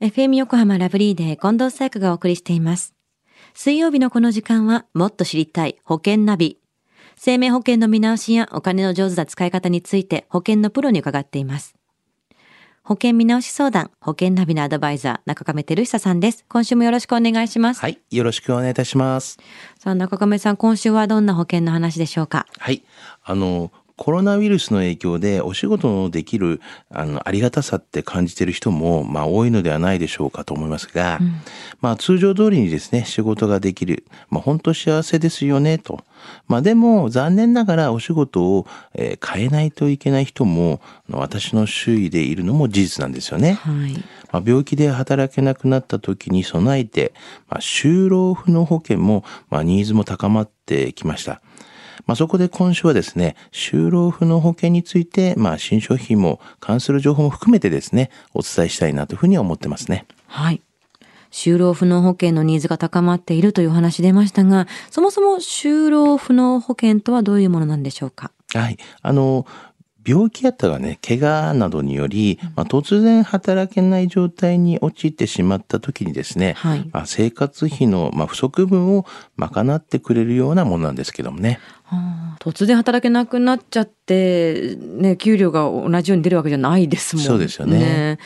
FM 横浜ラブリーで近藤沙耶香がお送りしています。水曜日のこの時間はもっと知りたい保険ナビ。生命保険の見直しやお金の上手な使い方について保険のプロに伺っています。保険見直し相談、保険ナビのアドバイザー、中亀照久さんです。今週もよろしくお願いします。はい。よろしくお願いいたします。さあ、中亀さん、今週はどんな保険の話でしょうか？はい。あの、コロナウイルスの影響でお仕事のできるあのありがたさって感じている人も、まあ、多いのではないでしょうかと思いますが、うんまあ、通常通りにですね仕事ができる、まあ、本当幸せですよねと、まあ、でも残念ながらお仕事を、えー変えないといけない人も私の周囲でいるのも事実なんですよね。はい。まあ、病気で働けなくなった時に備えて、まあ、就労不能保険も、まあ、ニーズも高まってきました。まあ、そこで今週はですね、就労不能保険について、まあ、新商品も関する情報も含めてですね、お伝えしたいなというふうに思ってますね。はい。就労不能保険のニーズが高まっているというお話出ましたが、そもそも就労不能保険とはどういうものなんでしょうか？はい。あの、病気やったがね、怪我などにより、まあ、突然働けない状態に陥ってしまった時にですね、はいまあ、生活費の、まあ、不足分を賄ってくれるようなものなんですけどもね。はあ突然働けなくなっちゃって、ね、給料が同じように出るわけじゃないですもんね。そうですよね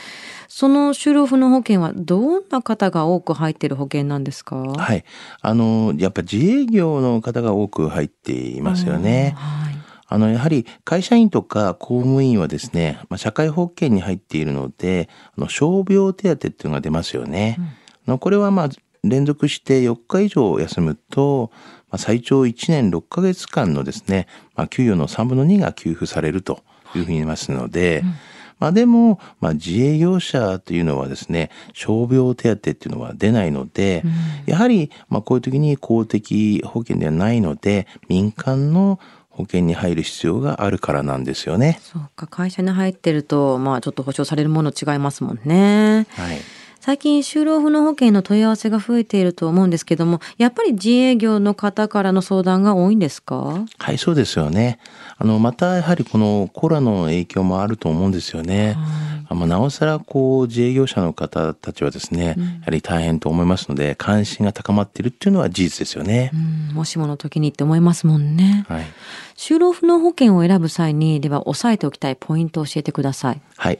その就労不能保険はどんな方が多く入っている保険なんですか？はい。あの、やっぱ自営業の方が多く入っていますよね。はい。あの、やはり会社員とか公務員はですね、まあ、社会保険に入っているので、あの傷病手当っていうのが出ますよね。あのこれはまあ、連続して4日以上休むと、まあ、最長1年6ヶ月間のですね、まあ、給与の3分の2が給付されるというふうに言いますので、まあでも、まあ自営業者というのはですね、傷病手当っていうのは出ないので、やはり、まあこういう時に公的保険ではないので、民間の保険に入る必要があるからなんですよね。そうか、会社に入ってると、まあちょっと保証されるもの違いますもんね。はい。最近就労不能保険の問い合わせが増えていると思うんですけども、やっぱり自営業の方からの相談が多いんですか？はい、そうですよね。あの、またやはりこのコロナの影響もあると思うんですよね。あまあなおさらこう自営業者の方たちはですね、やはり大変と思いますので、関心が高まっているっていうのは事実ですよねう。ん、もしもの時にって思いますもんね。はい。就労不能保険を選ぶ際に、では押さえておきたいポイントを教えてください。はい。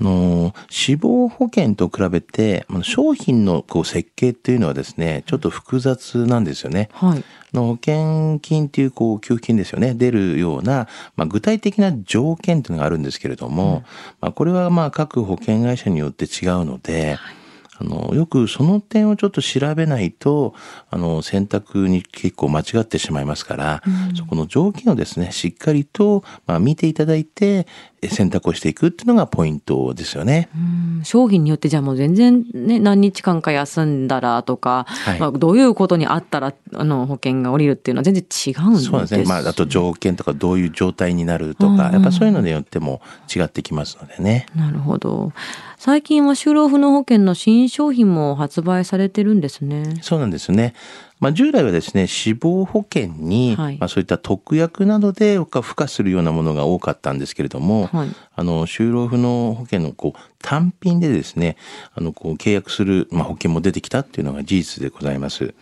あのー死亡保険と比べて、商品のこう設計っていうのはですね、ちょっと複雑なんですよね。はい。あの保険金っていうこう給付金ですよね、出るような、まあ、具体的な条件というのがあるんですけれども、まあ、これはまあ各保険会社によって違うので、あの、よくその点をちょっと調べないと、あの、選択に結構間違ってしまいますから、そこの条件をですね、しっかりと、まあ、見ていただいて、え選択をしていくっていうのがポイントですよね。うん商品によってじゃあもう全然ね、何日間か休んだらとか、はいまあ、どういうことにあったら、あの、保険が降りるっていうのは全然違うんですそうですね。まあ、あと条件とかどういう状態になるとか、うんうんやっぱそういうのによっても違ってきますのでね。なるほど。最近は就労不能保険の新商品も発売されてるんですね。そうなんですね。まあ、従来はですね、死亡保険に、はい。まあ、そういった特約などで付加するようなものが多かったんですけれども、はい。あの、就労不能保険のこう単品でですね、あの、こう契約する、まあ、保険も出てきたっていうのが事実でございます。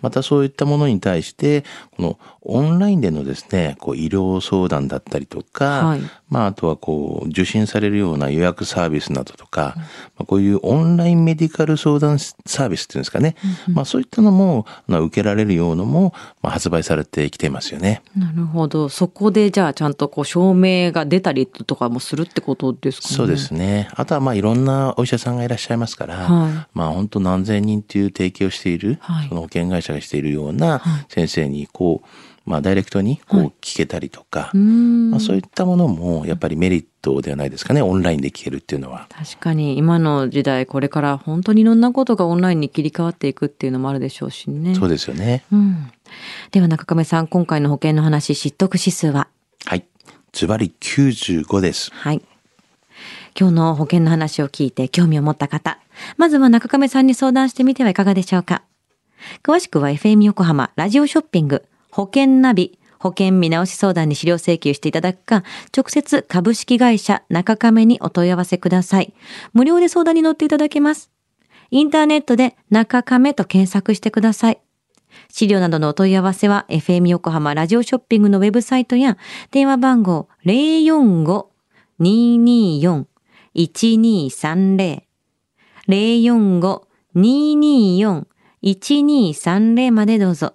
またそういったものに対して、このオンラインでのですね、こう医療相談だったりとか、はいまあ、あとはこう受診されるような予約サービスなどとか、まあ、こういうオンラインメディカル相談サービスっていうんですかね、まあ、そういったのもまあ受けられるようなのも、まあ、発売されてきていますよね。なるほど。そこでじゃあちゃんとこう証明が出たりとかもするってことですかね。そうですね。あとはまあいろんなお医者さんがいらっしゃいますから、はいまあ本当何千人っていう提携をしている、はいその保険会社がしているような先生にこう、まあダイレクトにこう聞けたりとか、うーんまあそういったものもやっぱりメリットではないですかね。オンラインで聞けるっていうのは。確かに今の時代これから本当にいろんなことがオンラインに切り替わっていくっていうのもあるでしょうしね。そうですよね。うん。では中亀さん、今回の保険の話、知得指数ははい。ズバリ95です。はい。今日の保険の話を聞いて興味を持った方、まずは中亀さんに相談してみてはいかがでしょうか。詳しくは FM 横浜ラジオショッピング保険ナビ保険見直し相談に資料請求していただくか、直接株式会社中亀にお問い合わせください。無料で相談に乗っていただけます。インターネットで中亀と検索してください。資料などのお問い合わせは FM 横浜ラジオショッピングのウェブサイトや電話番号045-224-1230 045-224-1230までどうぞ。